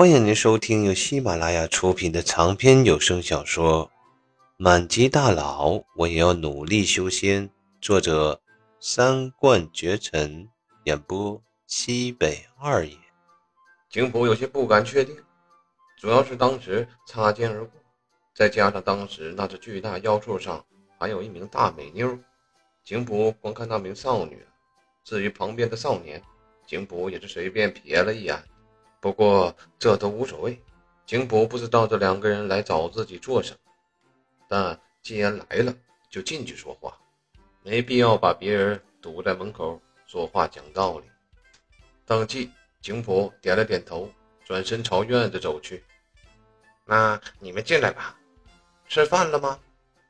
欢迎您收听由喜马拉雅出品的长篇有声小说《满级大佬我也要努力修仙》，作者三冠绝尘，演播西北二爷。景普有些不敢确定，主要是当时擦肩而过，再加上当时那只巨大妖兽上还有一名大美妞，景普光看那名少女，至于旁边的少年。景卜也是随便瞥了一眼，不过这都无所谓。景卜不知道这两个人来找自己做什么，但既然来了，就进去说话，没必要把别人堵在门口说话讲道理。当即，景卜点了点头，转身朝院子走去。那你们进来吧，吃饭了吗？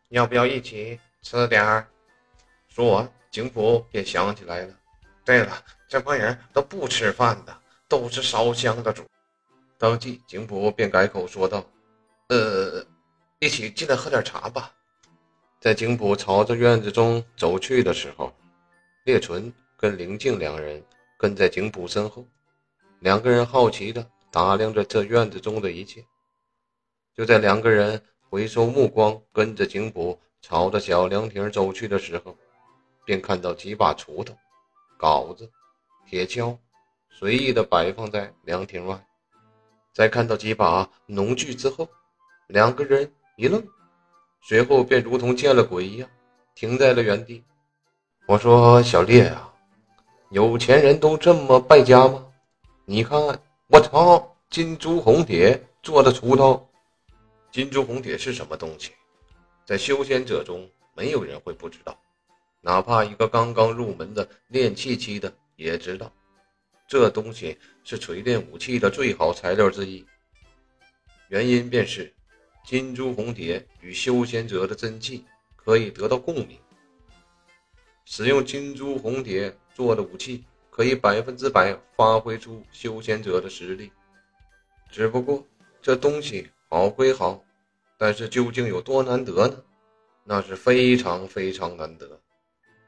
要不要一起吃点儿？说完，景卜便想起来了。对了，这帮人都不吃饭的，都是烧香的主。当即，景卜便改口说道：“呃，一起进来喝点茶吧。”在景卜朝着院子中走去的时候，列纯跟林静两人跟在景卜身后，两个人好奇的打量着这院子中的一切。就在两个人回收目光，跟着景卜朝着小凉亭走去的时候，便看到几把锄头。镐子、铁锹随意的摆放在凉亭外，在看到几把农具之后，两个人一愣，随后便如同见了鬼一样，停在了原地。我说：“小烈啊，有钱人都这么败家吗？你看，我操，金珠红铁做的锄头。金珠红铁是什么东西？在修仙者中，没有人会不知道。”哪怕一个刚刚入门的练气期的也知道，这东西是锤炼武器的最好材料之一。原因便是金珠红铁与修仙者的真气可以得到共鸣，使用金珠红铁做的武器可以百分之百发挥出修仙者的实力。只不过这东西好归好，但是究竟有多难得呢？那是非常非常难得。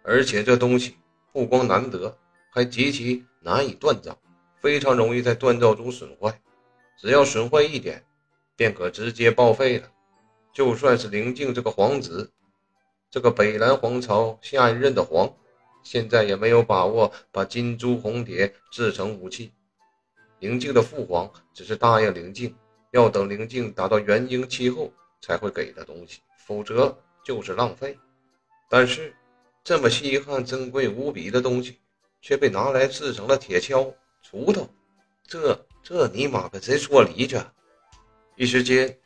而且这东西不光难得，还极其难以锻造，非常容易在锻造中损坏。只要损坏一点，便可直接报废了。就算是灵境这个皇子，这个北蓝皇朝下一任的皇，现在也没有把握把金珠红铁制成武器。灵境的父皇只是答应灵境，要等灵境达到元婴期后才会给的东西，否则就是浪费。但是。这么稀罕、珍贵无比的东西，却被拿来制成了铁锹、锄头，这这尼玛跟谁说理去？一时间，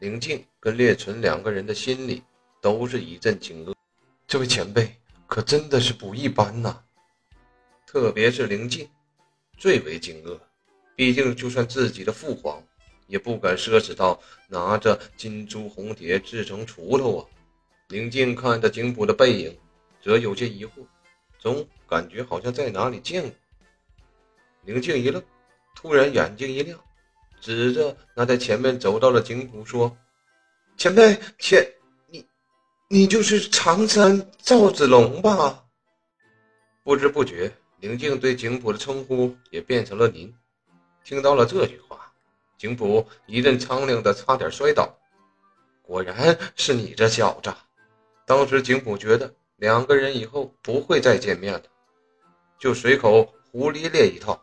林静跟列纯两个人的心里都是一阵惊愕。这位前辈可真的是不一般呐！特别是林静，最为惊愕。毕竟，就算自己的父皇，也不敢奢侈到拿着金珠红铁制成锄头啊！林静看着景普的背影。则有些疑惑，总感觉好像在哪里见过。宁静一愣，突然眼睛一亮，指着那在前面走到了景府说：“前辈，前你，你就是常山赵子龙吧？”不知不觉，宁静对景府的称呼也变成了“您”。听到了这句话，景府一阵苍凉的，差点摔倒。果然是你这小子！当时景府觉得。两个人以后不会再见面了，就随口胡咧咧一套。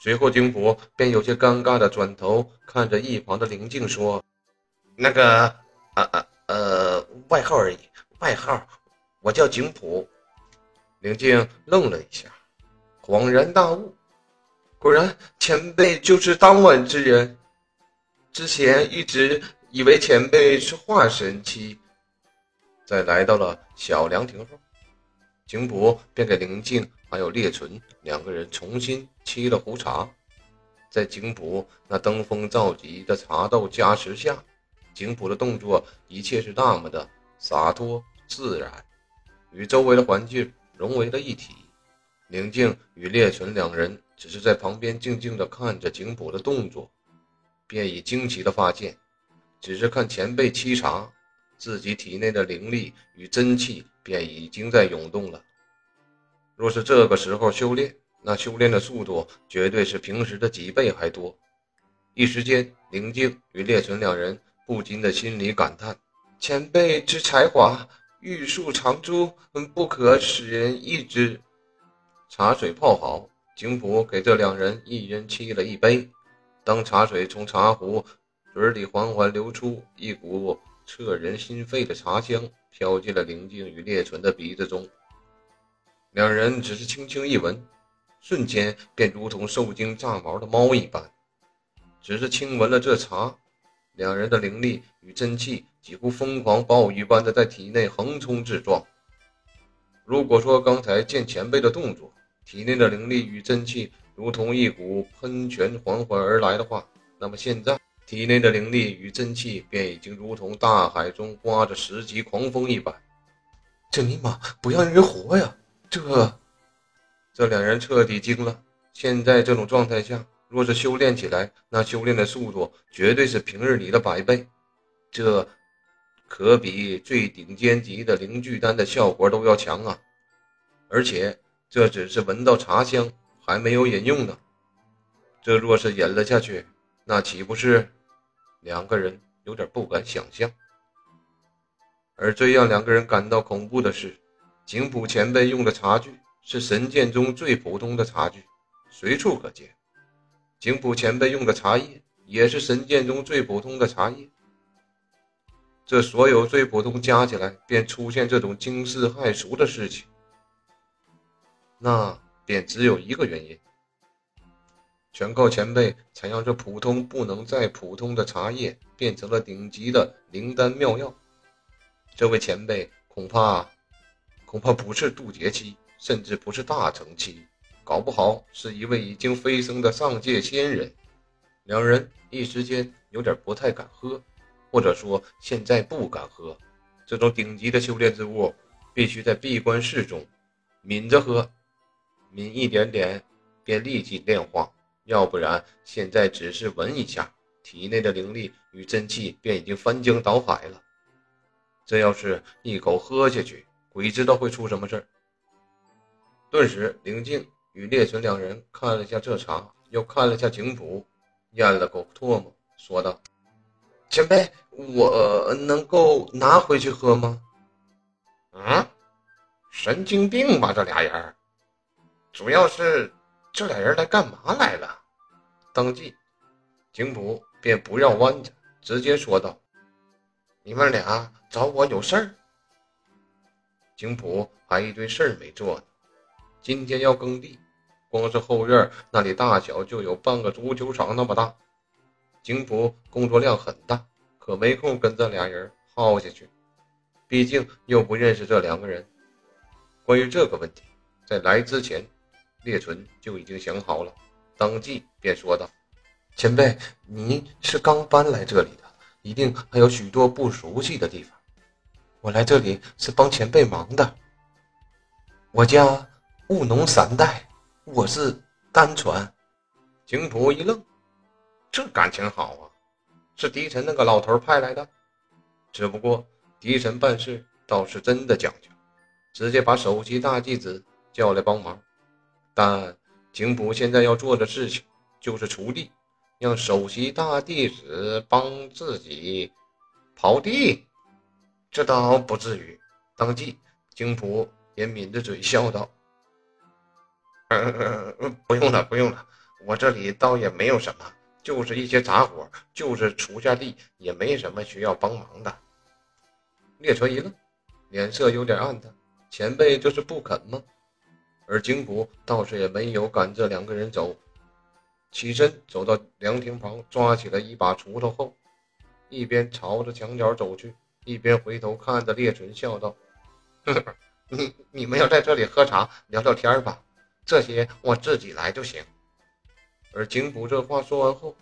随后，景普便有些尴尬的转头看着一旁的林静说：“那个，呃呃呃，外号而已，外号，我叫景普。”林静愣了一下，恍然大悟，果然前辈就是当晚之人。之前一直以为前辈是化神期。在来到了小凉亭后，景博便给宁静还有列纯两个人重新沏了壶茶。在景博那登峰造极的茶道加持下，景博的动作一切是那么的洒脱自然，与周围的环境融为了一体。宁静与列纯两人只是在旁边静静地看着景博的动作，便已惊奇地发现，只是看前辈沏茶。自己体内的灵力与真气便已经在涌动了。若是这个时候修炼，那修炼的速度绝对是平时的几倍还多。一时间，林静与列存两人不禁的心里感叹：前辈之才华，玉树长珠，不可使人易之。茶水泡好，景普给这两人一人沏了一杯。当茶水从茶壶嘴里缓缓流出，一股彻人心肺的茶香飘进了林静与列存的鼻子中。两人只是轻轻一闻，瞬间便如同受惊炸毛的猫一般。只是轻闻了这茶，两人的灵力与真气几乎疯狂暴雨般的在体内横冲直撞。如果说刚才见前辈的动作，体内的灵力与真气如同一股喷泉缓缓而来的话，那么现在体内的灵力与真气便已经如同大海中刮着十级狂风一般。这尼玛不让人活呀！这，这两人彻底惊了。现在这种状态下，若是修炼起来，那修炼的速度绝对是平日里的百倍。这可比最顶尖级的灵聚丹的效果都要强啊！而且。这只是闻到茶香，还没有饮用呢。这若是饮了下去，那岂不是两个人有点不敢想象？而最让两个人感到恐怖的是，景普前辈用的茶具是神剑中最普通的茶具，随处可见。景普前辈用的茶叶也是神剑中最普通的茶叶。这所有最普通加起来，便出现这种惊世骇俗的事情。那便只有一个原因，全靠前辈才让这普通不能再普通的茶叶变成了顶级的灵丹妙药。这位前辈恐怕，恐怕不是渡劫期，甚至不是大成期，搞不好是一位已经飞升的上界仙人。两人一时间有点不太敢喝，或者说现在不敢喝。这种顶级的修炼之物，必须在闭关室中抿着喝。抿一点点，便立即炼化；要不然，现在只是闻一下，体内的灵力与真气便已经翻江倒海了。这要是一口喝下去，鬼知道会出什么事儿。顿时，灵静与列存两人看了下这茶，又看了下景谱，咽了口唾沫，说道：“前辈，我能够拿回去喝吗？”“啊，神经病吧，这俩人！”主要是这俩人来干嘛来了？当即，景普便不让弯着，直接说道：“你们俩找我有事儿？”景普还一堆事儿没做呢。今天要耕地，光是后院那里大小就有半个足球场那么大。景普工作量很大，可没空跟这俩人耗下去，毕竟又不认识这两个人。关于这个问题，在来之前。列存就已经想好了，当即便说道：“前辈，您是刚搬来这里的，一定还有许多不熟悉的地方。我来这里是帮前辈忙的。我家务农三代，我是单传。”景普一愣，这感情好啊，是狄晨那个老头派来的。只不过狄晨办事倒是真的讲究，直接把首席大弟子叫来帮忙。但景普现在要做的事情就是锄地，让首席大弟子帮自己刨地，这倒不至于。当即，景普也抿着嘴笑道：“不用了，不用了，我这里倒也没有什么，就是一些杂活，就是锄下地，也没什么需要帮忙的。”列传一愣，脸色有点暗淡：“前辈就是不肯吗？”而景谷倒是也没有赶这两个人走，起身走到凉亭旁，抓起了一把锄头后，一边朝着墙角走去，一边回头看着列纯，笑道：“呵呵，你你们要在这里喝茶聊聊天吧，这些我自己来就行。”而景谷这话说完后，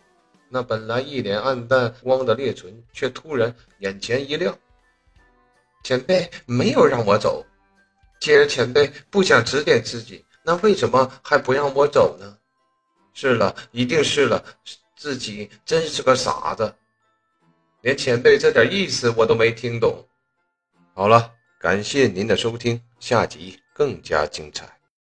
那本来一脸暗淡光的列纯却突然眼前一亮：“前辈没有让我走。”既然前辈不想指点自己，那为什么还不让我走呢？是了，一定是了，自己真是个傻子，连前辈这点意思我都没听懂。好了，感谢您的收听，下集更加精彩。